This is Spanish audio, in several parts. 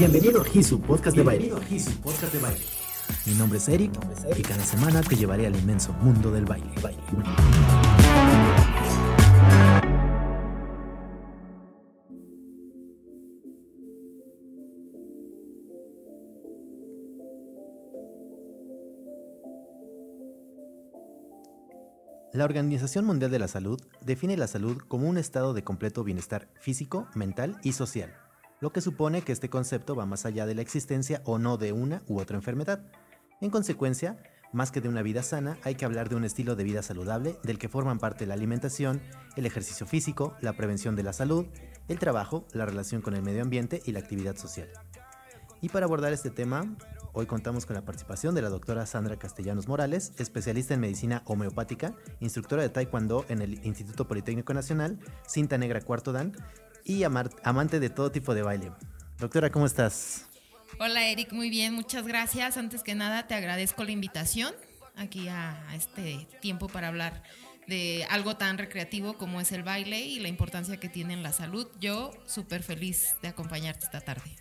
Bienvenido a Hisu Podcast de Baile. Podcast de Baile. Mi nombre es Eric y cada semana te llevaré al inmenso mundo del baile. La Organización Mundial de la Salud define la salud como un estado de completo bienestar físico, mental y social, lo que supone que este concepto va más allá de la existencia o no de una u otra enfermedad. En consecuencia, más que de una vida sana, hay que hablar de un estilo de vida saludable del que forman parte la alimentación, el ejercicio físico, la prevención de la salud, el trabajo, la relación con el medio ambiente y la actividad social. Y para abordar este tema, Hoy contamos con la participación de la doctora Sandra Castellanos Morales, especialista en medicina homeopática, instructora de Taekwondo en el Instituto Politécnico Nacional, cinta negra cuarto dan y amante de todo tipo de baile. Doctora, ¿cómo estás? Hola Eric, muy bien, muchas gracias. Antes que nada te agradezco la invitación aquí a, a este tiempo para hablar de algo tan recreativo como es el baile y la importancia que tiene en la salud. Yo súper feliz de acompañarte esta tarde.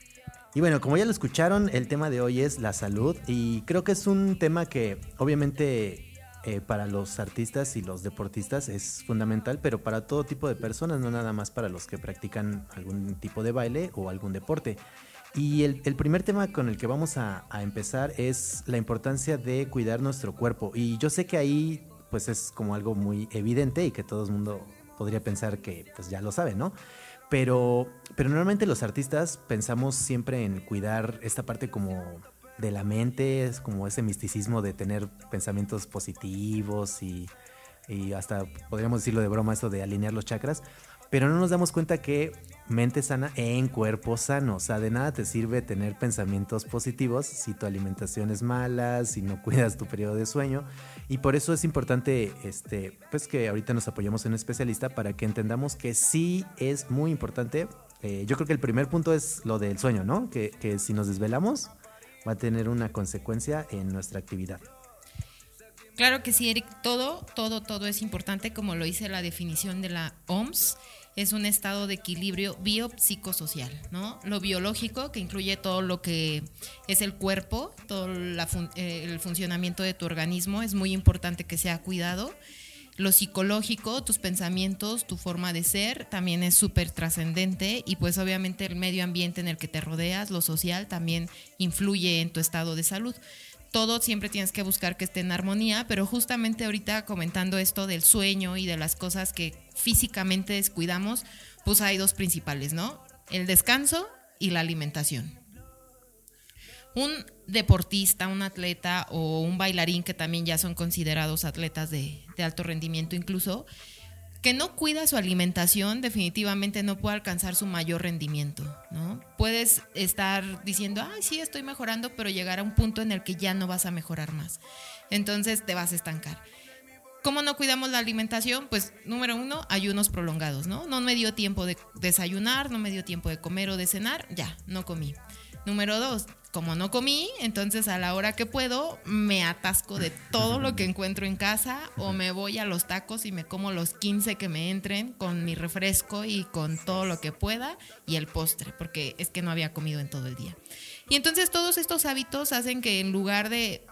Y bueno, como ya lo escucharon, el tema de hoy es la salud y creo que es un tema que obviamente eh, para los artistas y los deportistas es fundamental, pero para todo tipo de personas, no nada más para los que practican algún tipo de baile o algún deporte. Y el, primer tema con el que vamos a, empezar es la importancia de cuidar nuestro cuerpo. Y yo sé que ahí pues es como algo muy evidente y que todo el mundo podría pensar que pues ya lo sabe, ¿no? Pero, pero normalmente los artistas pensamos siempre en cuidar esta parte como de la mente, es como ese misticismo de tener pensamientos positivos y, y hasta podríamos decirlo de broma, eso de alinear los chakras pero no nos damos cuenta que mente sana en cuerpo sano. O sea, de nada te sirve tener pensamientos positivos si tu alimentación es mala, si no cuidas tu periodo de sueño. Y por eso es importante este, pues que ahorita nos apoyemos en un especialista para que entendamos que sí es muy importante. Eh, yo creo que el primer punto es lo del sueño, ¿no? Que, que si nos desvelamos va a tener una consecuencia en nuestra actividad. Claro que sí, Eric. Todo, todo, todo es importante, como lo dice la definición de la OMS es un estado de equilibrio biopsicosocial, ¿no? Lo biológico, que incluye todo lo que es el cuerpo, todo eh, el funcionamiento de tu organismo, es muy importante que sea cuidado. Lo psicológico, tus pensamientos, tu forma de ser, también es súper trascendente y pues obviamente el medio ambiente en el que te rodeas, lo social, también influye en tu estado de salud todo siempre tienes que buscar que esté en armonía, pero justamente ahorita comentando esto del sueño y de las cosas que físicamente descuidamos, pues hay dos principales, ¿no? El descanso y la alimentación. Un deportista, un atleta o un bailarín que también ya son considerados atletas de, alto rendimiento incluso, que no cuida su alimentación definitivamente no puede alcanzar su mayor rendimiento, ¿no? Puedes estar diciendo, ay, sí, estoy mejorando, pero llegar a un punto en el que ya no vas a mejorar más. Entonces te vas a estancar. ¿Cómo no cuidamos la alimentación? Pues número uno, ayunos prolongados, ¿no? No me dio tiempo de desayunar, no me dio tiempo de comer o de cenar, ya, no comí. Número dos, como no comí, entonces a la hora que puedo me atasco de todo lo que encuentro en casa o me voy a los tacos y me como los 15 que me entren con mi refresco y con todo lo que pueda y el postre, porque es que no había comido en todo el día. Y entonces todos estos hábitos hacen que en lugar de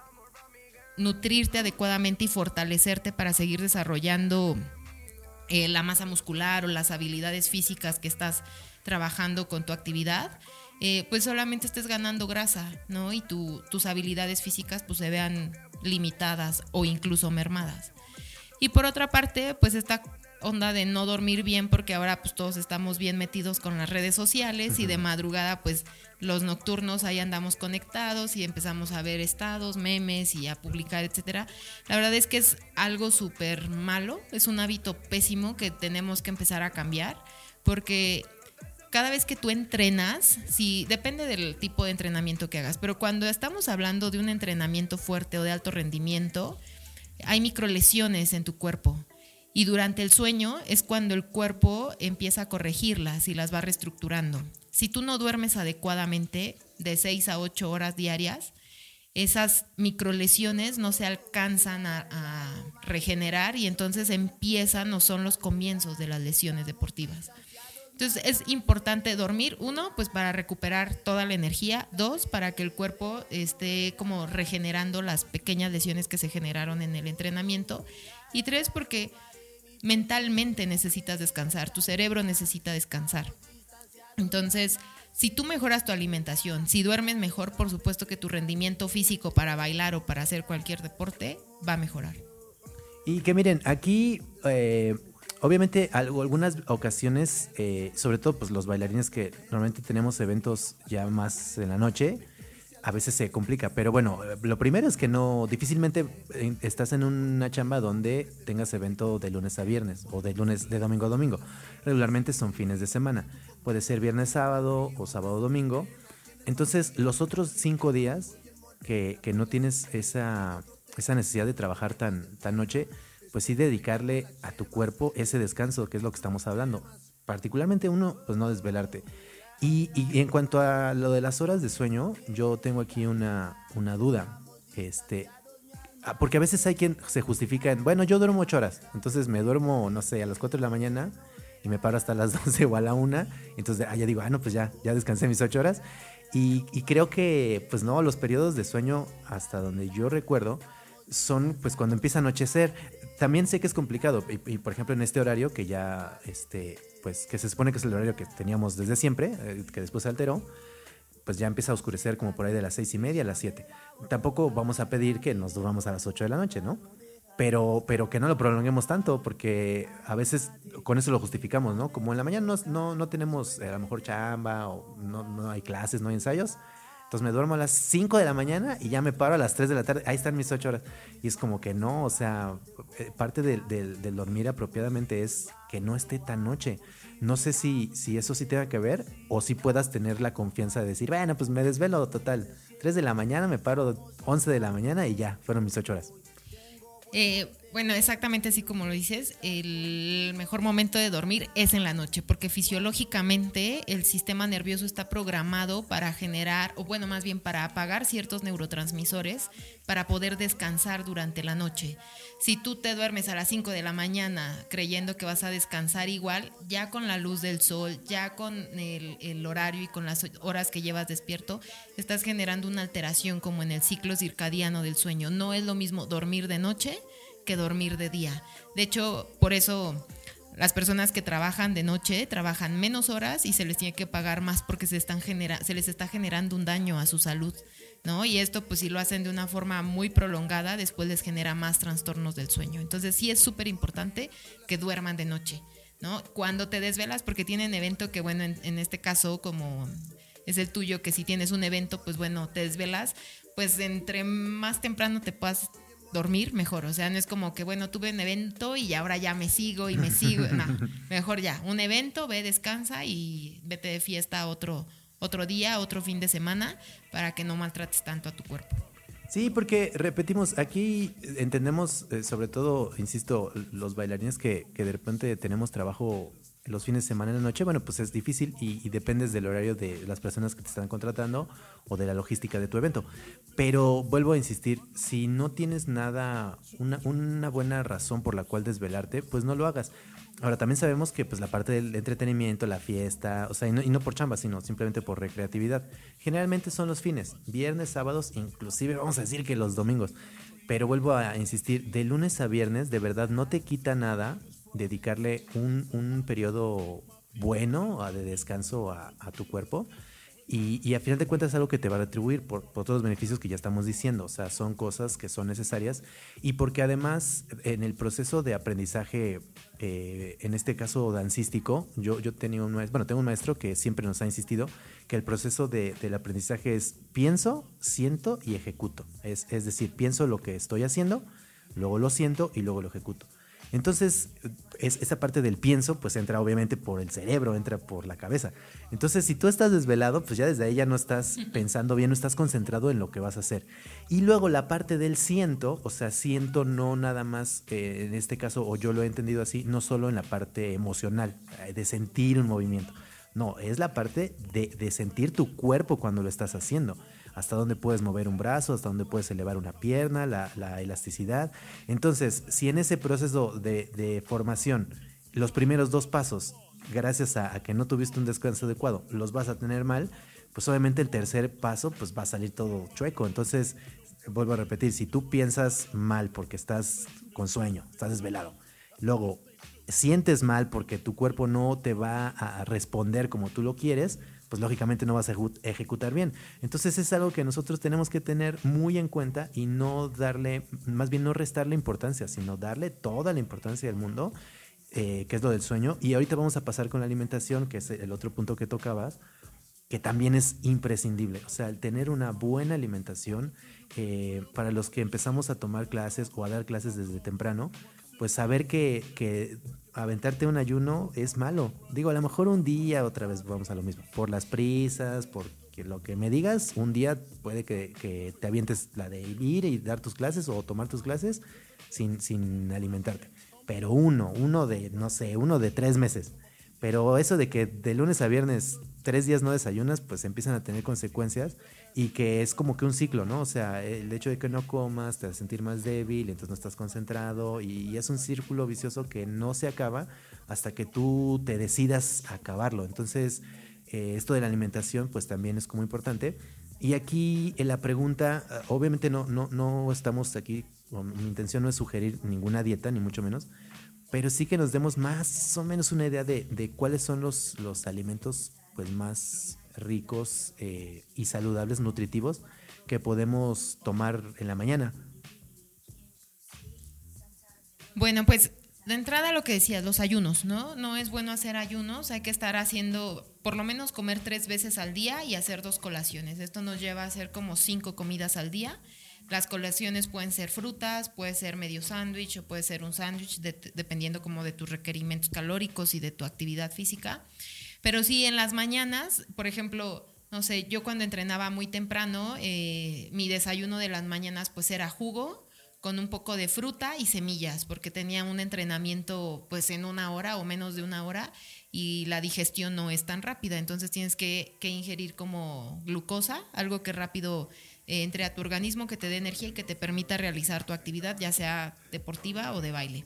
nutrirte adecuadamente y fortalecerte para seguir desarrollando eh, la masa muscular o las habilidades físicas que estás trabajando con tu actividad, eh, pues solamente estés ganando grasa, ¿no? Y tus habilidades físicas pues se vean limitadas o incluso mermadas. Y por otra parte, pues esta onda de no dormir bien porque ahora pues todos estamos bien metidos con las redes sociales y de madrugada pues los nocturnos ahí andamos conectados y empezamos a ver estados, memes y a publicar, etcétera. La verdad es que es algo súper malo, es un hábito pésimo que tenemos que empezar a cambiar porque cada vez que tú entrenas, si depende del tipo de entrenamiento que hagas, pero cuando estamos hablando de un entrenamiento fuerte o de alto rendimiento, hay microlesiones en tu cuerpo. Y durante el sueño es cuando el cuerpo empieza a corregirlas y las va reestructurando. Si tú no duermes adecuadamente de 6 a 8 horas diarias, esas microlesiones no se alcanzan a, a, regenerar y entonces empiezan o son los comienzos de las lesiones deportivas. Entonces es importante dormir, uno, pues para recuperar toda la energía, dos, para que el cuerpo esté como regenerando las pequeñas lesiones que se generaron en el entrenamiento, y tres, porque mentalmente necesitas descansar, tu cerebro necesita descansar. Entonces, si tú mejoras tu alimentación, si duermes mejor, por supuesto que tu rendimiento físico para bailar o para hacer cualquier deporte va a mejorar. Y que miren, aquí eh, obviamente algunas ocasiones, eh, sobre todo pues los bailarines que normalmente tenemos eventos ya más en la noche, a veces se complica. Pero bueno, lo primero es que no, difícilmente eh, estás en una chamba donde tengas evento de lunes a viernes o de lunes, de domingo a domingo. Regularmente son fines de semana. Puede ser viernes, sábado o sábado, domingo. Entonces, los otros cinco días que, que no tienes esa, esa necesidad de trabajar tan, tan noche, pues sí dedicarle a tu cuerpo ese descanso, que es lo que estamos hablando. Particularmente uno, pues no desvelarte. Y, en cuanto a lo de las horas de sueño, yo tengo aquí una, una duda. Este, ah, porque a veces hay quien se justifica en, bueno, yo duermo ocho horas, entonces me duermo, no sé, a las 4 de la mañana y me paro hasta las 12 o a la 1, entonces ah, ya digo, ah, no, pues ya, ya descansé mis ocho horas. Y, y, creo que, pues no, los periodos de sueño, hasta donde yo recuerdo, son pues cuando empieza a anochecer también sé que es complicado. Y, por ejemplo, en este horario que ya, este, pues, que se supone que es el horario que teníamos desde siempre, eh, que después se alteró, pues ya empieza a oscurecer como por ahí de las seis y media a las siete. Tampoco vamos a pedir que nos durmamos a las ocho de la noche, ¿no? Pero, pero que no lo prolonguemos tanto, porque a veces con eso lo justificamos, ¿no? Como en la mañana no, no, no tenemos eh, a lo mejor chamba o no, no hay clases, no hay ensayos, entonces me duermo a las 5 de la mañana y ya me paro a las 3 de la tarde. Ahí están mis 8 horas. Y es como que no, o sea, eh, parte del, dormir apropiadamente es que no esté tan noche. No sé si, si eso sí tenga que ver o si puedas tener la confianza de decir, bueno, pues me desvelo total. 3 de la mañana, me paro 11 de la mañana y ya, fueron mis 8 horas. Eh, bueno, exactamente así como lo dices, el mejor momento de dormir es en la noche, porque fisiológicamente el sistema nervioso está programado para generar, o bueno, más bien para apagar ciertos neurotransmisores para poder descansar durante la noche. Si tú te duermes a las 5 de la mañana creyendo que vas a descansar igual, ya con la luz del sol, ya con el, el horario y con las horas que llevas despierto, estás generando una alteración como en el ciclo circadiano del sueño. No es lo mismo dormir de noche que dormir de día. De hecho, por eso las personas que trabajan de noche trabajan menos horas y se les tiene que pagar más porque se, están genera se les está generando un daño a su salud. ¿no? Y esto, pues si lo hacen de una forma muy prolongada, después les genera más trastornos del sueño. Entonces sí es súper importante que duerman de noche, ¿no? Cuando te desvelas, porque tienen evento que, bueno, en, en este caso, como es el tuyo, que si tienes un evento, pues bueno, te desvelas, pues entre más temprano te puedas dormir mejor. O sea, no es como que, bueno, tuve un evento y ahora ya me sigo y me sigo. No, mejor ya, un evento, ve, descansa y vete de fiesta otro, otro día, otro fin de semana, para que no maltrates tanto a tu cuerpo. Sí, porque repetimos, aquí entendemos, eh, sobre todo, insisto, los bailarines que, que de repente tenemos trabajo los fines de semana en la noche, bueno, pues es difícil y, dependes del horario de las personas que te están contratando o de la logística de tu evento. Pero vuelvo a insistir, si no tienes nada, una, una buena razón por la cual desvelarte, pues no lo hagas. Ahora, también sabemos que pues la parte del entretenimiento, la fiesta, o sea, y no, y no por chamba, sino simplemente por recreatividad, generalmente son los fines, viernes, sábados, inclusive vamos a decir que los domingos. Pero vuelvo a insistir, de lunes a viernes, de verdad, no te quita nada dedicarle un, un periodo bueno de descanso a, tu cuerpo. Y, y, a final de cuentas es algo que te va a retribuir por, por, todos los beneficios que ya estamos diciendo. O sea, son cosas que son necesarias. Y porque además en el proceso de aprendizaje, eh, en este caso dancístico, yo, yo tenía un bueno, tengo un maestro que siempre nos ha insistido que el proceso de, del aprendizaje es pienso, siento y ejecuto. Es, es decir, pienso lo que estoy haciendo, luego lo siento y luego lo ejecuto. Entonces, es, esa parte del pienso, pues entra obviamente por el cerebro, entra por la cabeza. Entonces, si tú estás desvelado, pues ya desde ahí ya no estás pensando bien, no estás concentrado en lo que vas a hacer. Y luego la parte del siento, o sea, siento no nada más, eh, en este caso, o yo lo he entendido así, no solo en la parte emocional, eh, de sentir un movimiento. No, es la parte de, de sentir tu cuerpo cuando lo estás haciendo hasta dónde puedes mover un brazo, hasta dónde puedes elevar una pierna, la, elasticidad. Entonces, si en ese proceso de, formación los primeros dos pasos gracias a, que no tuviste un descanso adecuado, los vas a tener mal, pues obviamente el tercer paso pues va a salir todo chueco. Entonces, vuelvo a repetir, si tú piensas mal porque estás con sueño, estás desvelado, luego sientes mal porque tu cuerpo no te va a responder como tú lo quieres, pues lógicamente no vas a ejecutar bien. Entonces es algo que nosotros tenemos que tener muy en cuenta y no darle, más bien no restarle importancia, sino darle toda la importancia del mundo, eh, que es lo del sueño. Y ahorita vamos a pasar con la alimentación, que es el otro punto que tocabas, que también es imprescindible. O sea, el tener una buena alimentación, eh, para los que empezamos a tomar clases o a dar clases desde temprano, pues saber que, que aventarte un ayuno es malo. Digo, a lo mejor un día, otra vez vamos a lo mismo. Por las prisas, por lo que me digas, un día puede que, te avientes la de ir y dar tus clases o tomar tus clases sin, sin alimentarte. Pero uno, uno de, no sé, uno de tres meses. Pero eso de que de lunes a viernes tres días no desayunas, pues empiezan a tener consecuencias y que es como que un ciclo, ¿no? O sea, el hecho de que no comas te a sentir más débil, entonces no estás concentrado y, es un círculo vicioso que no se acaba hasta que tú te decidas acabarlo. Entonces, eh, esto de la alimentación pues también es como importante. Y aquí en la pregunta, eh, obviamente no, no, no estamos aquí, mi intención no es sugerir ninguna dieta, ni mucho menos, pero sí que nos demos más o menos una idea de, de cuáles son los, los alimentos pues más ricos eh, y saludables, nutritivos, que podemos tomar en la mañana. Bueno, pues de entrada lo que decías, los ayunos, ¿no? No es bueno hacer ayunos, hay que estar haciendo, por lo menos comer tres veces al día y hacer dos colaciones. Esto nos lleva a hacer como cinco comidas al día. Las colaciones pueden ser frutas, puede ser medio sándwich o puede ser un sándwich, dependiendo como de tus requerimientos calóricos y de tu actividad física. Pero sí, en las mañanas, por ejemplo, no sé, yo cuando entrenaba muy temprano, eh, mi desayuno de las mañanas pues era jugo con un poco de fruta y semillas, porque tenía un entrenamiento pues en una hora o menos de una hora y la digestión no es tan rápida, entonces tienes que, ingerir como glucosa, algo que rápido eh, entre a tu organismo, que te dé energía y que te permita realizar tu actividad, ya sea deportiva o de baile.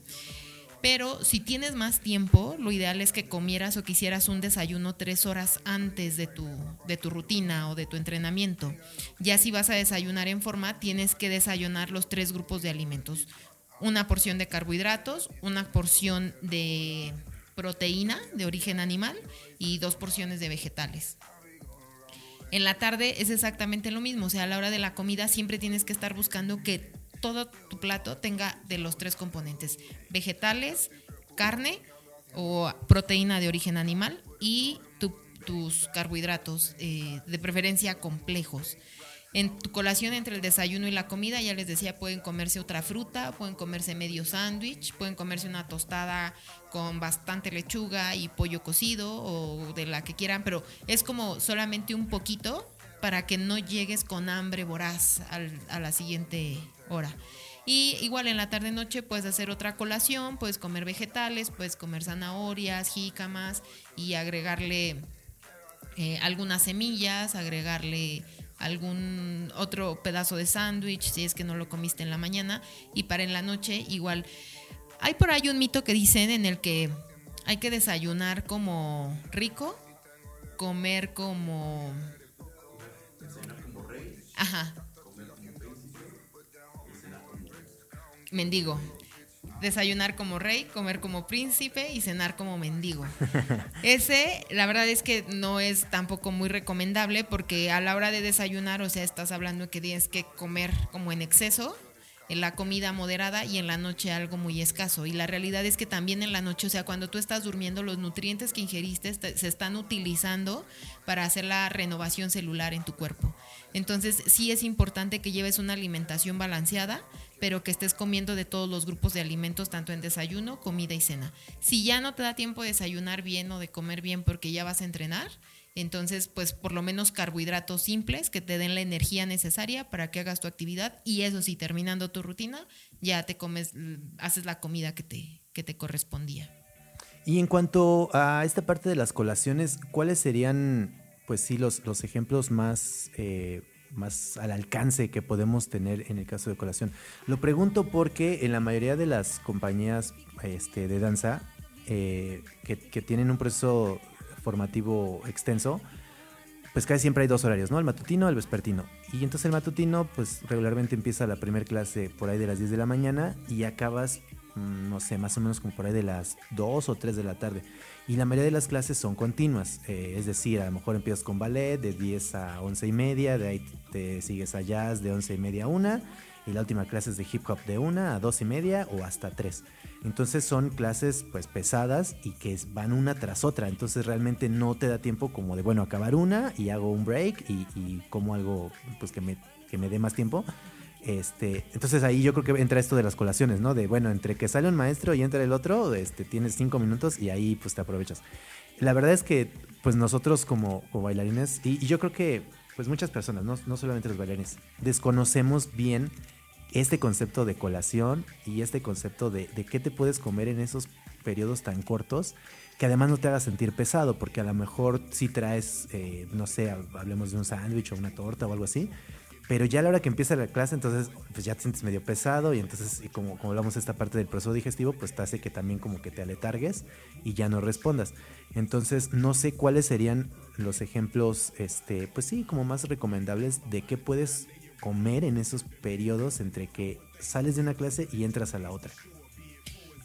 Pero si tienes más tiempo, lo ideal es que comieras o quisieras un desayuno tres horas antes de tu, de tu rutina o de tu entrenamiento. Ya si vas a desayunar en forma, tienes que desayunar los tres grupos de alimentos. Una porción de carbohidratos, una porción de proteína de origen animal y dos porciones de vegetales. En la tarde es exactamente lo mismo, o sea, a la hora de la comida siempre tienes que estar buscando que todo tu plato tenga de los tres componentes, vegetales, carne o proteína de origen animal y tus carbohidratos, eh, de preferencia complejos. En tu colación entre el desayuno y la comida, ya les decía, pueden comerse otra fruta, pueden comerse medio sándwich, pueden comerse una tostada con bastante lechuga y pollo cocido o de la que quieran, pero es como solamente un poquito para que no llegues con hambre voraz a la siguiente hora. Y igual en la tarde noche puedes hacer otra colación, puedes comer vegetales, puedes comer zanahorias, jícamas y agregarle eh, algunas semillas, agregarle algún otro pedazo de sándwich si es que no lo comiste en la mañana y para en la noche igual. Hay por ahí un mito que dicen en el que hay que desayunar como rico, comer como... Ajá, mendigo. Desayunar como rey, comer como príncipe y cenar como mendigo. Ese, la verdad es que no es tampoco muy recomendable porque a la hora de desayunar, o sea, estás hablando que tienes que comer como en exceso, la comida moderada y en la noche algo muy escaso. Y la realidad es que también en la noche, o sea, cuando tú estás durmiendo, los nutrientes que ingeriste se están utilizando para hacer la renovación celular en tu cuerpo. Entonces, sí es importante que lleves una alimentación balanceada pero que estés comiendo de todos los grupos de alimentos, tanto en desayuno, comida y cena. Si ya no te da tiempo de desayunar bien o de comer bien porque ya vas a entrenar, entonces, pues por lo menos carbohidratos simples que te den la energía necesaria para que hagas tu actividad y eso sí, terminando tu rutina, ya te comes, haces la comida que te, que te correspondía. Y en cuanto a esta parte de las colaciones, ¿cuáles serían, pues sí, los, los ejemplos más eh, más al alcance que podemos tener en el caso de colación. Lo pregunto porque en la mayoría de las compañías este, de danza eh, que, que tienen un proceso formativo extenso, pues casi siempre hay dos horarios, ¿no? El matutino, el vespertino. Y entonces el matutino, pues regularmente empieza la primera clase por ahí de las 10 de la mañana y acabas, mm, no sé, más o menos como por ahí de las 2 o 3 de la tarde. Y la mayoría de las clases son continuas, eh, es decir, a lo mejor empiezas con ballet de 10 a 11 y media, de ahí te sigues a jazz de 11 y media a 1 y la última clase es de hip hop de 1 a 2 y media o hasta 3. Entonces son clases pues pesadas y que van una tras otra. Entonces realmente no te da tiempo como de, bueno, acabar una y hago un break y, como algo pues que me, que me dé más tiempo. Este, entonces ahí yo creo que entra esto de las colaciones, ¿no? De bueno, entre que sale un maestro y entra el otro, este, tienes cinco minutos y ahí pues te aprovechas. La verdad es que pues nosotros como, bailarines, y, yo creo que pues muchas personas, no, no solamente los bailarines, desconocemos bien este concepto de colación y este concepto de, qué te puedes comer en esos periodos tan cortos que además no te haga sentir pesado, porque a lo mejor si traes, eh, no sé, hablemos de un sándwich o una torta o algo así, pero ya a la hora que empieza la clase, entonces pues ya te sientes medio pesado y entonces, como, como hablamos de esta parte del proceso digestivo, pues te hace que también como que te aletargues y ya no respondas. Entonces, no sé cuáles serían los ejemplos, este, pues sí, como más recomendables de qué puedes comer en esos periodos entre que sales de una clase y entras a la otra?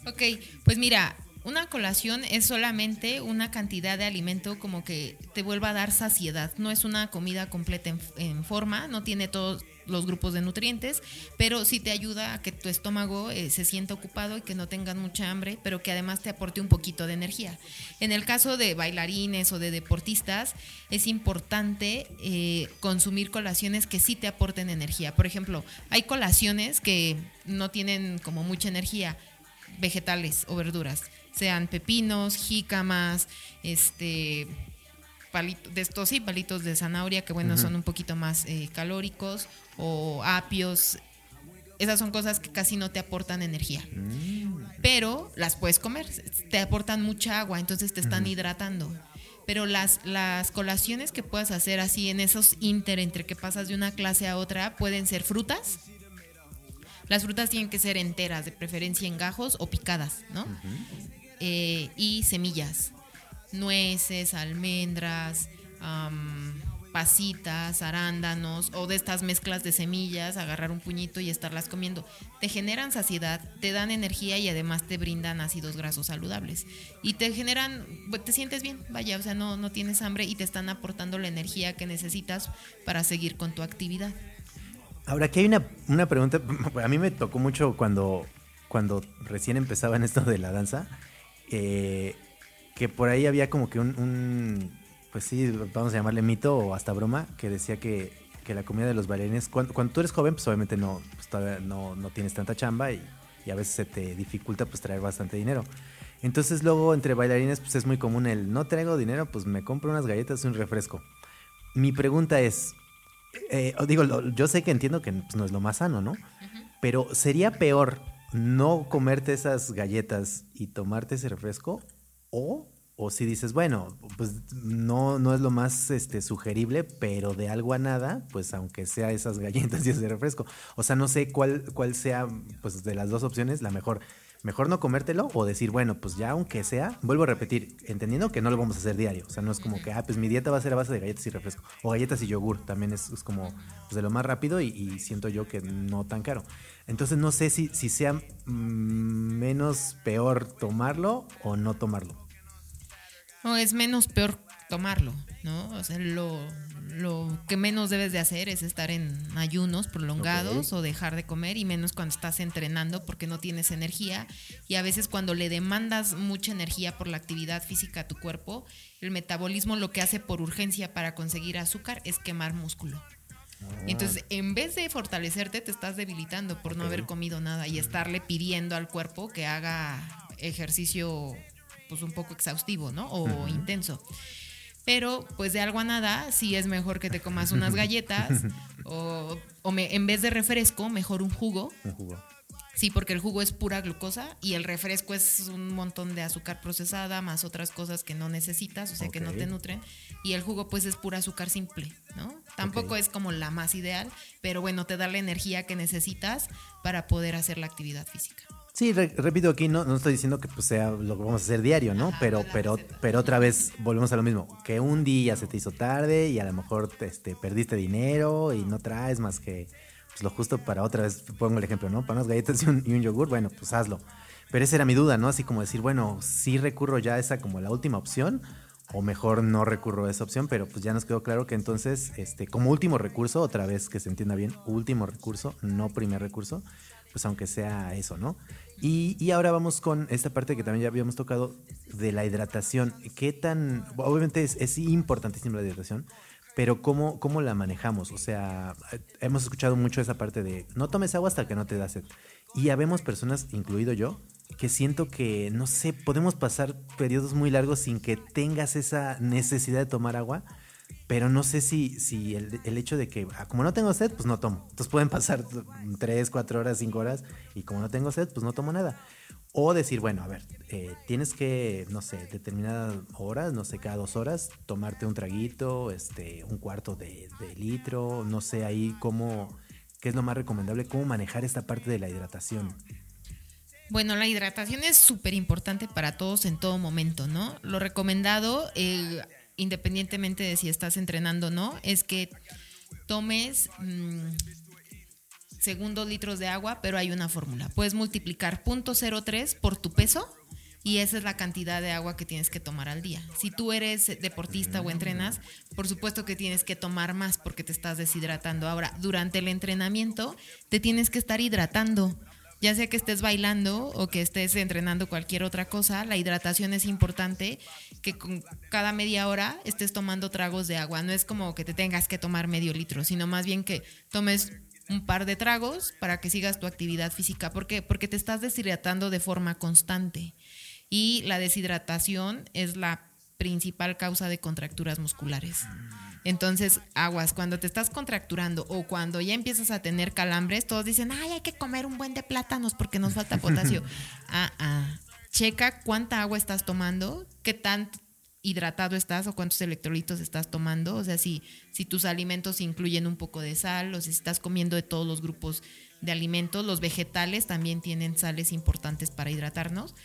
Ok, pues mira, una colación es solamente una cantidad de alimento como que te vuelva a dar saciedad. No es una comida completa en, forma, no tiene todos los grupos de nutrientes, pero sí te ayuda a que tu estómago eh, se sienta ocupado y que no tengas mucha hambre, pero que además te aporte un poquito de energía. En el caso de bailarines o de deportistas, es importante eh, consumir colaciones que sí te aporten energía. Por ejemplo, hay colaciones que no tienen como mucha energía, vegetales o verduras sean pepinos, jícamas, este palitos de estos sí, palitos de zanahoria que bueno, son un poquito más eh, calóricos o apios. Esas son cosas que casi no te aportan energía. Mm. Pero las puedes comer, te aportan mucha agua, entonces te están hidratando. Pero las, las colaciones que puedas hacer así en esos inter entre que pasas de una clase a otra pueden ser frutas, las frutas tienen que ser enteras, de preferencia en gajos o picadas, ¿no? Eh, y semillas, nueces, almendras, pasitas, arándanos o de estas mezclas de semillas, agarrar un puñito y estarlas comiendo. Te generan saciedad, te dan energía y además te brindan ácidos grasos saludables. Y te generan, pues, te sientes bien, vaya, o sea, no, no tienes hambre y te están aportando la energía que necesitas para seguir con tu actividad. Ahora, aquí hay una, una pregunta, a mí me tocó mucho cuando, cuando recién empezaba en esto de la danza eh, que por ahí había como que un, pues sí, vamos a llamarle mito o hasta broma, que decía que, la comida de los bailarines, cuando, tú eres joven, pues obviamente no, pues todavía no, tienes tanta chamba y, a veces se te dificulta pues traer bastante dinero. Entonces luego entre bailarines pues es muy común el no traigo dinero, pues me compro unas galletas y un refresco. Mi pregunta es, eh, digo, yo sé que entiendo que pues, no es lo más sano, ¿no? Pero sería peor no comerte esas galletas y tomarte ese refresco o o si dices, bueno, pues no, no es lo más este, sugerible, pero de algo a nada, pues aunque sea esas galletas y ese refresco. O sea, no sé cuál, cuál sea, pues de las dos opciones, la mejor. Mejor no comértelo o decir, bueno, pues ya aunque sea, vuelvo a repetir, entendiendo que no lo vamos a hacer diario. O sea, no es como que, ah, pues mi dieta va a ser a base de galletas y refresco. O galletas y yogur, también es, como pues, de lo más rápido y siento yo que no tan caro. Entonces no sé si, si sea mm, menos peor tomarlo o no tomarlo. No, es menos peor tomarlo, ¿no? O sea, lo, que menos debes de hacer es estar en ayunos prolongados o dejar de comer y menos cuando estás entrenando porque no tienes energía y a veces cuando le demandas mucha energía por la actividad física a tu cuerpo, el metabolismo lo que hace por urgencia para conseguir azúcar es quemar músculo. Entonces, en vez de fortalecerte, te estás debilitando por no haber comido nada y estarle pidiendo al cuerpo que haga ejercicio pues un poco exhaustivo, ¿no? O intenso. Pero pues de algo a nada, sí es mejor que te comas unas galletas o, en vez de refresco, mejor un jugo. Un jugo. Sí, porque el jugo es pura glucosa y el refresco es un montón de azúcar procesada más otras cosas que no necesitas, o sea que no te nutren. Y el jugo pues es pura azúcar simple, ¿no? Tampoco es como la más ideal, pero bueno, te da la energía que necesitas para poder hacer la actividad física. Sí, repito aquí, no, no estoy diciendo que pues, sea lo que vamos a hacer diario, ¿no? pero, pero, pero otra vez volvemos a lo mismo, que un día se te hizo tarde y a lo mejor este, perdiste dinero y no traes más que pues, lo justo para otra vez, pongo el ejemplo, ¿no? Para unas galletas y un, y un yogur, bueno, pues hazlo. Pero esa era mi duda, ¿no? Así como decir, bueno, sí recurro ya a esa como la última opción o mejor no recurro a esa opción, pero pues ya nos quedó claro que entonces, este, como último recurso, otra vez que se entienda bien, último recurso, no primer recurso, pues aunque sea eso, ¿no? Y, ahora vamos con esta parte que también ya habíamos tocado de la hidratación. ¿Qué tan, obviamente es, importantísima la hidratación, pero ¿cómo, ¿cómo la manejamos? O sea, hemos escuchado mucho esa parte de no tomes agua hasta que no te da sed. Y habemos personas, incluido yo, que siento que, no sé, podemos pasar periodos muy largos sin que tengas esa necesidad de tomar agua pero no sé si, si el, el, hecho de que, ah, como no tengo sed, pues no tomo. Entonces pueden pasar 3, 4 horas, 5 horas, y como no tengo sed, pues no tomo nada. O decir, bueno, a ver, eh, tienes que, no sé, determinadas horas, no sé, cada dos horas, tomarte un traguito, este, un cuarto de, de litro, no sé ahí cómo, qué es lo más recomendable, cómo manejar esta parte de la hidratación. Bueno, la hidratación es súper importante para todos en todo momento, ¿no? Lo recomendado, eh, independientemente de si estás entrenando o no, es que tomes mm, segundos litros de agua, pero hay una fórmula. Puedes multiplicar 0.03 por tu peso y esa es la cantidad de agua que tienes que tomar al día. Si tú eres deportista o entrenas, por supuesto que tienes que tomar más porque te estás deshidratando. Ahora, durante el entrenamiento, te tienes que estar hidratando ya sea que estés bailando o que estés entrenando cualquier otra cosa, la hidratación es importante, que con cada media hora estés tomando tragos de agua. No es como que te tengas que tomar medio litro, sino más bien que tomes un par de tragos para que sigas tu actividad física. ¿Por qué? Porque te estás deshidratando de forma constante. Y la deshidratación es la principal causa de contracturas musculares. Entonces, aguas, cuando te estás contracturando o cuando ya empiezas a tener calambres, todos dicen, ay, hay que comer un buen de plátanos porque nos falta potasio. ah, ah. Checa cuánta agua estás tomando, qué tan hidratado estás o cuántos electrolitos estás tomando. O sea, si, si tus alimentos incluyen un poco de sal o si estás comiendo de todos los grupos de alimentos. Los vegetales también tienen sales importantes para hidratarnos.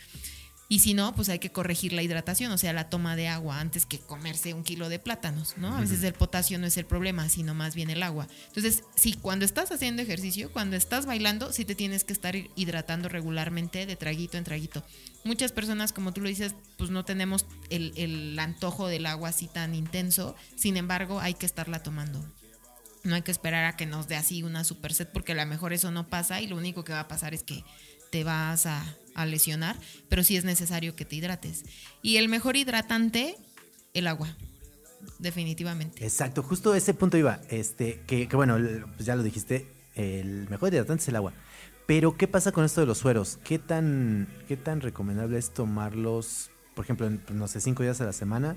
Y si no, pues hay que corregir la hidratación, o sea, la toma de agua antes que comerse un kilo de plátanos, ¿no? A veces el potasio no es el problema, sino más bien el agua. Entonces, si cuando estás haciendo ejercicio, cuando estás bailando, sí te tienes que estar hidratando regularmente de traguito en traguito. Muchas personas, como tú lo dices, pues no tenemos el, el antojo del agua así tan intenso, sin embargo, hay que estarla tomando. No hay que esperar a que nos dé así una super sed, porque a lo mejor eso no pasa y lo único que va a pasar es que te vas a, lesionar, pero sí es necesario que te hidrates. Y el mejor hidratante, el agua. Definitivamente. Exacto, justo ese punto iba. Este, que, bueno, pues ya lo dijiste, el mejor hidratante es el agua. Pero, ¿qué pasa con esto de los sueros? ¿Qué tan, qué tan recomendable es tomarlos, por ejemplo, no sé, cinco días a la semana?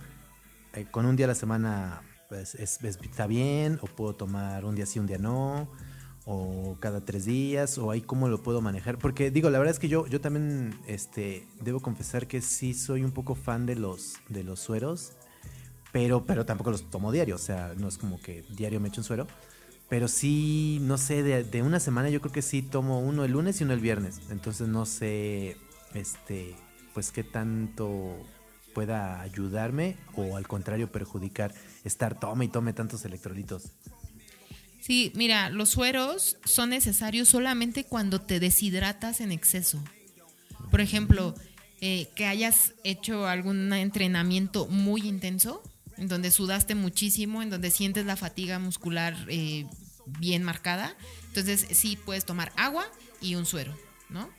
Eh, con un día a la semana pues, está bien, o puedo tomar un día sí, un día no o cada tres días o ahí cómo lo puedo manejar. Porque digo la verdad es que yo yo también este debo confesar que sí soy un poco fan de los de los sueros pero pero tampoco los tomo diario. O sea no es como que diario me echo un suero pero sí no sé de, de una semana yo creo que sí tomo uno el lunes y uno el viernes. Entonces no sé este pues qué tanto pueda ayudarme o al contrario perjudicar estar tome y tome tantos electrolitos Sí, mira, los sueros son necesarios solamente cuando te deshidratas en exceso. Por ejemplo, eh, que hayas hecho algún entrenamiento muy intenso, en donde sudaste muchísimo, en donde sientes la fatiga muscular eh, bien marcada. Entonces sí puedes tomar agua y un suero, ¿no?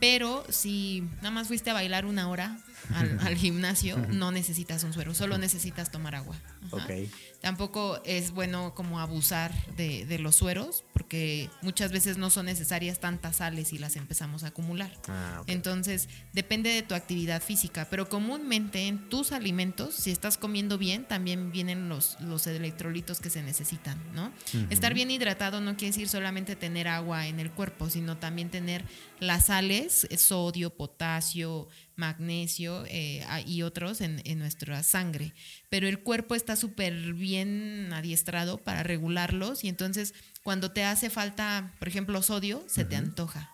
Pero si nada más fuiste a bailar una hora al, gimnasio, no necesitas un suero, solo necesitas tomar agua. Okay. Tampoco es bueno como abusar de, los sueros, porque muchas veces no son necesarias tantas sales y las empezamos a acumular. Ah, Entonces, depende de tu actividad física, pero comúnmente en tus alimentos, si estás comiendo bien, también vienen los, los electrolitos que se necesitan, ¿no? Estar bien hidratado no quiere decir solamente tener agua en el cuerpo, sino también tener las sales, sodio, potasio, magnesio eh, y otros en, nuestra sangre. Pero el cuerpo está súper bien adiestrado para regularlos y entonces cuando te hace falta, por ejemplo, sodio, se te antoja.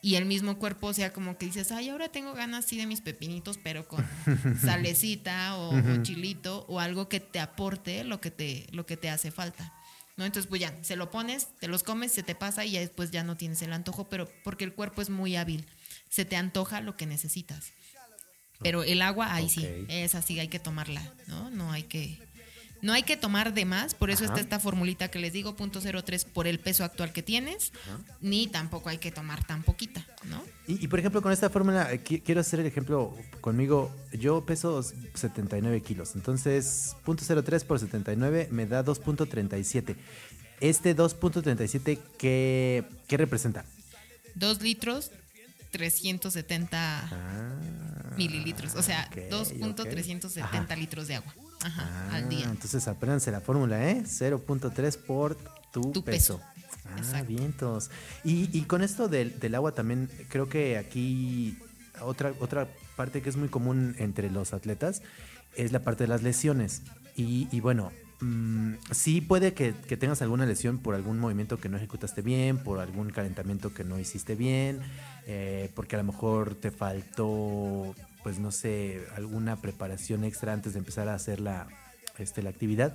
y el mismo cuerpo, o sea, como que dices, ay, ahora tengo ganas sí de mis pepinitos, pero con salecita o, o, chilito o algo que te aporte lo que te, lo que te hace falta. ¿No? Entonces, pues ya, se lo pones, te los comes, se te pasa y ya después ya no tienes el antojo, pero porque el cuerpo es muy hábil, se te antoja lo que necesitas. Pero el agua, ahí sí, es así, hay que tomarla, ¿no? No hay que, no hay que tomar de más, por eso está esta formulita que les digo, punto 03 por el peso actual que tienes, ni tampoco hay que tomar tan poquita, ¿no? Y, por ejemplo, con esta fórmula, eh, quiero hacer el ejemplo conmigo, yo peso 79 kilos, entonces punto 03 por 79 me da 2.37. Este 2.37, ¿qué, ¿qué representa? 2 litros 370 ah, mililitros, o sea, 2.370 litros de agua. Ajá, al día. Ah, entonces apréndanse la fórmula, ¿eh? 0.3 por tu, peso. Ah, vientos. Y, y, con esto del, del, agua también, creo que aquí otra, otra parte que es muy común entre los atletas es la parte de las lesiones. Y, y bueno, mmm, sí puede que, que, tengas alguna lesión por algún movimiento que no ejecutaste bien, por algún calentamiento que no hiciste bien, eh, porque a lo mejor te faltó pues no sé, alguna preparación extra antes de empezar a hacer la, este, la actividad.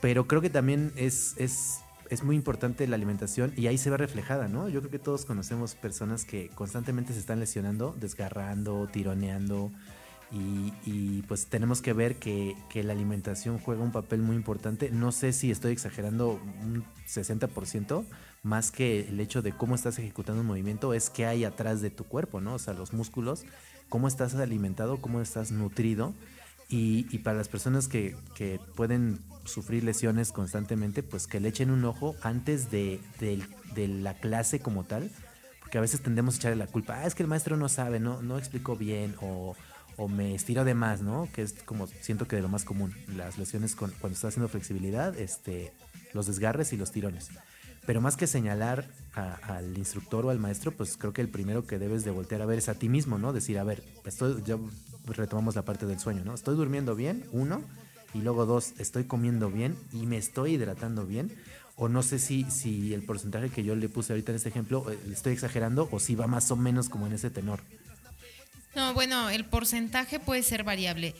Pero creo que también es, es, es muy importante la alimentación y ahí se ve reflejada, ¿no? Yo creo que todos conocemos personas que constantemente se están lesionando, desgarrando, tironeando. Y, y, pues tenemos que ver que, que, la alimentación juega un papel muy importante. No sé si estoy exagerando un 60%, más que el hecho de cómo estás ejecutando un movimiento, es qué hay atrás de tu cuerpo, ¿no? O sea, los músculos cómo estás alimentado, cómo estás nutrido. Y, para las personas que, pueden sufrir lesiones constantemente, pues que le echen un ojo antes de, la clase como tal, porque a veces tendemos a echarle la culpa, ah, es que el maestro no sabe, no, no explicó bien o, me estiró de más, ¿no? Que es como siento que de lo más común, las lesiones cuando estás haciendo flexibilidad, este, los desgarres y los tirones. Pero más que señalar al instructor o al maestro, pues creo que el primero que debes de voltear a ver es a ti mismo, ¿no? Decir, a ver, estoy, ya retomamos la parte del sueño, ¿no? Estoy durmiendo bien, uno, y luego dos, estoy comiendo bien y me estoy hidratando bien. O no sé si, si el porcentaje que yo le puse ahorita en este ejemplo, eh, estoy exagerando o si va más o menos como en ese tenor. No, bueno, el porcentaje puede ser variable.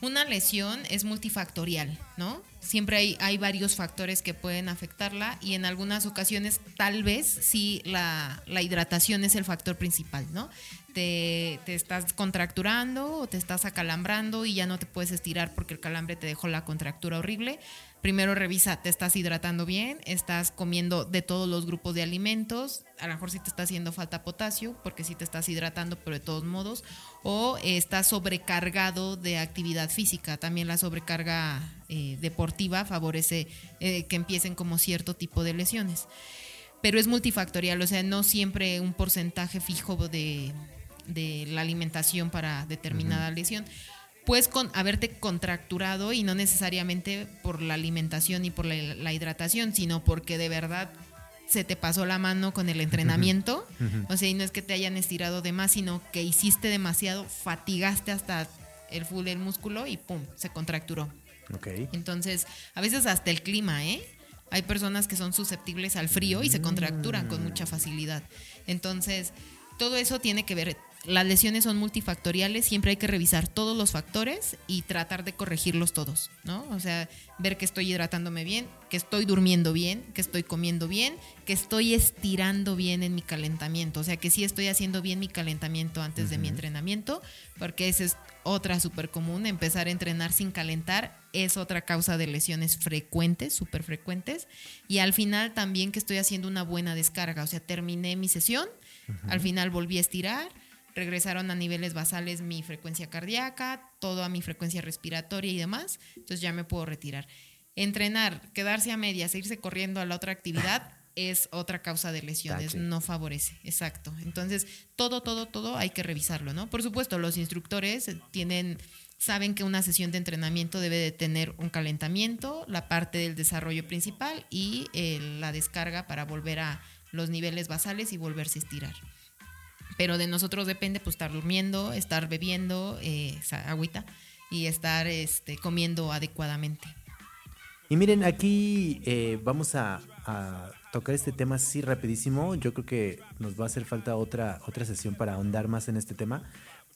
Una lesión es multifactorial, ¿no? Siempre hay, varios factores que pueden afectarla y en algunas ocasiones tal vez sí la, hidratación es el factor principal, ¿no? Te, estás contracturando o te estás acalambrando y ya no te puedes estirar porque el calambre te dejó la contractura horrible. Primero revisa, ¿te estás hidratando bien? ¿Estás comiendo de todos los grupos de alimentos? A lo mejor sí te está haciendo falta potasio, porque sí te estás hidratando, pero de todos modos. O estás sobrecargado de actividad física. También la sobrecarga eh, deportiva favorece eh, que empiecen como cierto tipo de lesiones. Pero es multifactorial, o sea, no siempre un porcentaje fijo de, de la alimentación para determinada lesión puedes con, haberte contracturado y no necesariamente por la alimentación y por la, hidratación, sino porque de verdad se te pasó la mano con el entrenamiento. O sea, y no es que te hayan estirado de más, sino que hiciste demasiado, fatigaste hasta el full el músculo y pum, se contracturó. Okay. Entonces, a veces hasta el clima, ¿eh? Hay personas que son susceptibles al frío y se contracturan con mucha facilidad. Entonces, todo eso tiene que ver las lesiones son multifactoriales, siempre hay que revisar todos los factores y tratar de corregirlos todos, ¿no? O sea, ver que estoy hidratándome bien, que estoy durmiendo bien, que estoy comiendo bien, que estoy estirando bien en mi calentamiento, o sea, que sí estoy haciendo bien mi calentamiento antes de mi entrenamiento, porque esa es otra súper común, empezar a entrenar sin calentar es otra causa de lesiones frecuentes, súper frecuentes, y al final también que estoy haciendo una buena descarga, o sea, terminé mi sesión, al final volví a estirar, regresaron a niveles basales mi frecuencia cardíaca, todo a mi frecuencia respiratoria y demás, entonces ya me puedo retirar. Entrenar, quedarse a medias, e irse corriendo a la otra actividad es otra causa de lesiones, no favorece, exacto. Entonces, todo, todo, todo hay que revisarlo, ¿no? Por supuesto, los instructores tienen saben que una sesión de entrenamiento debe de tener un calentamiento, la parte del desarrollo principal y eh, la descarga para volver a los niveles basales y volverse a estirar pero de nosotros depende pues estar durmiendo, estar bebiendo eh, agüita y estar este, comiendo adecuadamente. Y miren, aquí eh, vamos a, tocar este tema así rapidísimo. Yo creo que nos va a hacer falta otra, otra sesión para ahondar más en este tema.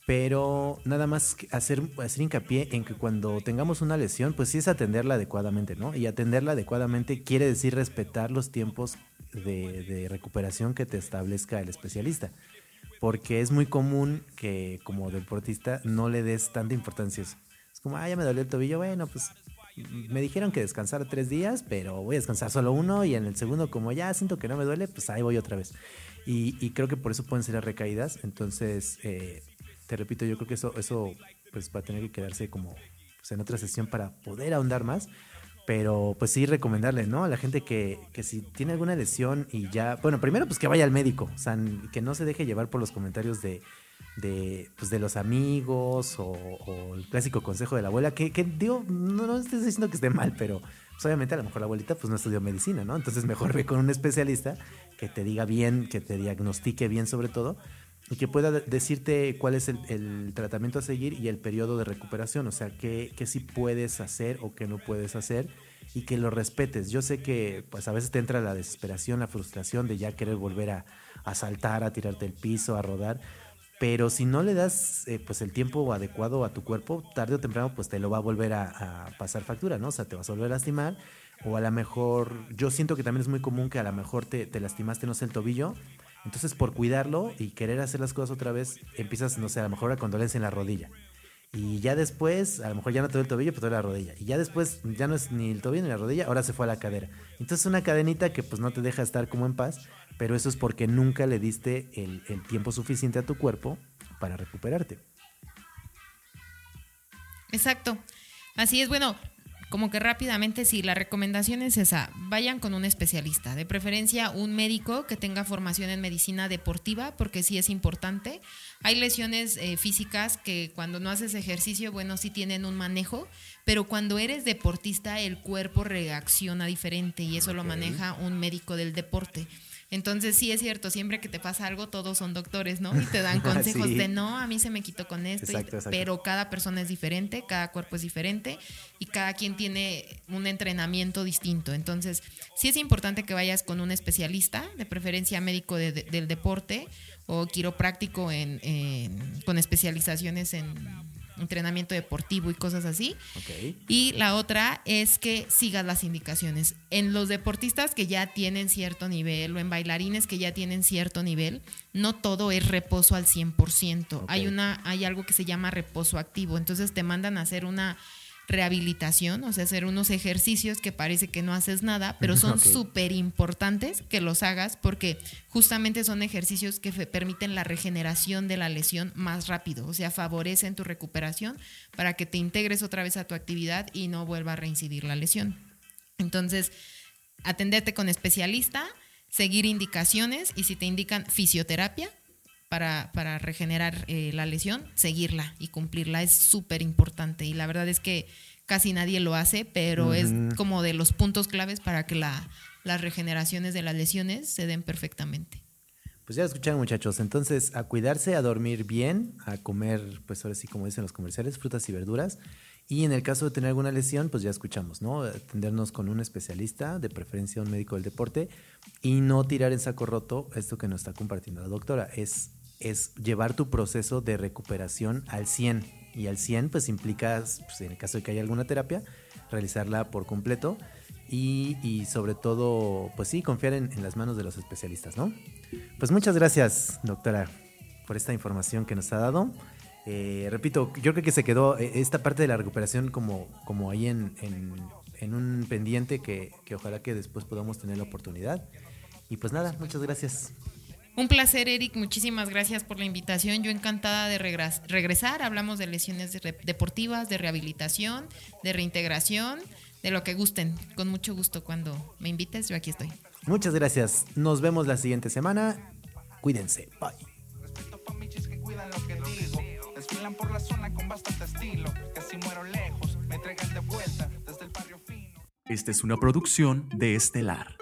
Pero nada más hacer, hacer hincapié en que cuando tengamos una lesión, pues sí es atenderla adecuadamente, ¿no? Y atenderla adecuadamente quiere decir respetar los tiempos de, de recuperación que te establezca el especialista porque es muy común que como deportista no le des tanta importancia. Es como, ah, ya me dolió el tobillo, bueno, pues me dijeron que descansara tres días, pero voy a descansar solo uno y en el segundo, como ya siento que no me duele, pues ahí voy otra vez. Y, creo que por eso pueden ser recaídas. Entonces, eh, te repito, yo creo que eso, eso pues va a tener que quedarse como pues, en otra sesión para poder ahondar más. Pero pues sí recomendarle, ¿no? A la gente que, que, si tiene alguna lesión y ya, bueno, primero pues que vaya al médico, o sea, que no se deje llevar por los comentarios de, de, pues, de los amigos o, el clásico consejo de la abuela, que, que digo, no, no estoy diciendo que esté mal, pero pues, obviamente a lo mejor la abuelita pues no estudió medicina, ¿no? Entonces mejor ve con un especialista que te diga bien, que te diagnostique bien sobre todo y que pueda decirte cuál es el, tratamiento a seguir y el periodo de recuperación, o sea, qué, qué sí puedes hacer o qué no puedes hacer y que lo respetes. Yo sé que pues a veces te entra la desesperación, la frustración de ya querer volver a, a saltar, a tirarte el piso, a rodar, pero si no le das eh, pues el tiempo adecuado a tu cuerpo, tarde o temprano pues te lo va a volver a, pasar factura, ¿no? O sea, te vas a volver a lastimar o a lo mejor, yo siento que también es muy común que a lo mejor te, te lastimaste, no sé, el tobillo, entonces por cuidarlo y querer hacer las cosas otra vez, empiezas, no sé, a lo mejor a condolencia en la rodilla. Y ya después, a lo mejor ya no te duele el tobillo, pero te duele la rodilla. Y ya después, ya no es ni el tobillo ni la rodilla, ahora se fue a la cadera. Entonces una cadenita que pues no te deja estar como en paz pero eso es porque nunca le diste el, tiempo suficiente a tu cuerpo para recuperarte. Exacto. Así es, bueno, como que rápidamente, sí, la recomendación es esa, vayan con un especialista, de preferencia un médico que tenga formación en medicina deportiva, porque sí es importante. Hay lesiones eh, físicas que cuando no haces ejercicio, bueno, sí tienen un manejo, pero cuando eres deportista el cuerpo reacciona diferente y eso lo maneja un médico del deporte. Entonces sí es cierto, siempre que te pasa algo, todos son doctores, ¿no? Y te dan consejos de no, a mí se me quitó con esto, pero cada persona es diferente, cada cuerpo es diferente y cada quien tiene un entrenamiento distinto. Entonces sí es importante que vayas con un especialista, de preferencia médico del deporte o quiropráctico con especializaciones en entrenamiento deportivo y cosas así. Y la otra es que sigas las indicaciones. En los deportistas que ya tienen cierto nivel o en bailarines que ya tienen cierto nivel, no todo es reposo al 100%. Hay, una, hay algo que se llama reposo activo. Entonces te mandan a hacer una rehabilitación, o sea, hacer unos ejercicios que parece que no haces nada, pero son súper importantes que los hagas porque justamente son ejercicios que permiten la regeneración de la lesión más rápido, o sea, favorecen tu recuperación para que te integres otra vez a tu actividad y no vuelva a reincidir la lesión. Entonces, atenderte con especialista, seguir indicaciones y si te indican fisioterapia, para, para regenerar eh, la lesión, seguirla y cumplirla es súper importante. Y la verdad es que casi nadie lo hace, pero es como de los puntos claves para que la, las regeneraciones de las lesiones se den perfectamente. Pues ya escucharon muchachos, entonces a cuidarse, a dormir bien, a comer, pues ahora sí como dicen los comerciales, frutas y verduras. Y en el caso de tener alguna lesión, pues ya escuchamos, ¿no? Atendernos con un especialista, de preferencia un médico del deporte, y no tirar en saco roto esto que nos está compartiendo la doctora. Es es llevar tu proceso de recuperación al 100. Y al 100 pues implica, pues, en el caso de que haya alguna terapia, realizarla por completo y, sobre todo, pues sí, confiar en, las manos de los especialistas, ¿no? Pues muchas gracias, doctora, por esta información que nos ha dado. Eh, repito, yo creo que se quedó eh, esta parte de la recuperación como, como ahí en, en, un pendiente que, que ojalá que después podamos tener la oportunidad. Y pues nada, muchas gracias. Un placer, Eric. Muchísimas gracias por la invitación. Yo encantada de regresar. Hablamos de lesiones deportivas, de rehabilitación, de reintegración, de lo que gusten. Con mucho gusto cuando me invites, yo aquí estoy. Muchas gracias. Nos vemos la siguiente semana. Cuídense. Bye. Esta es una producción de Estelar.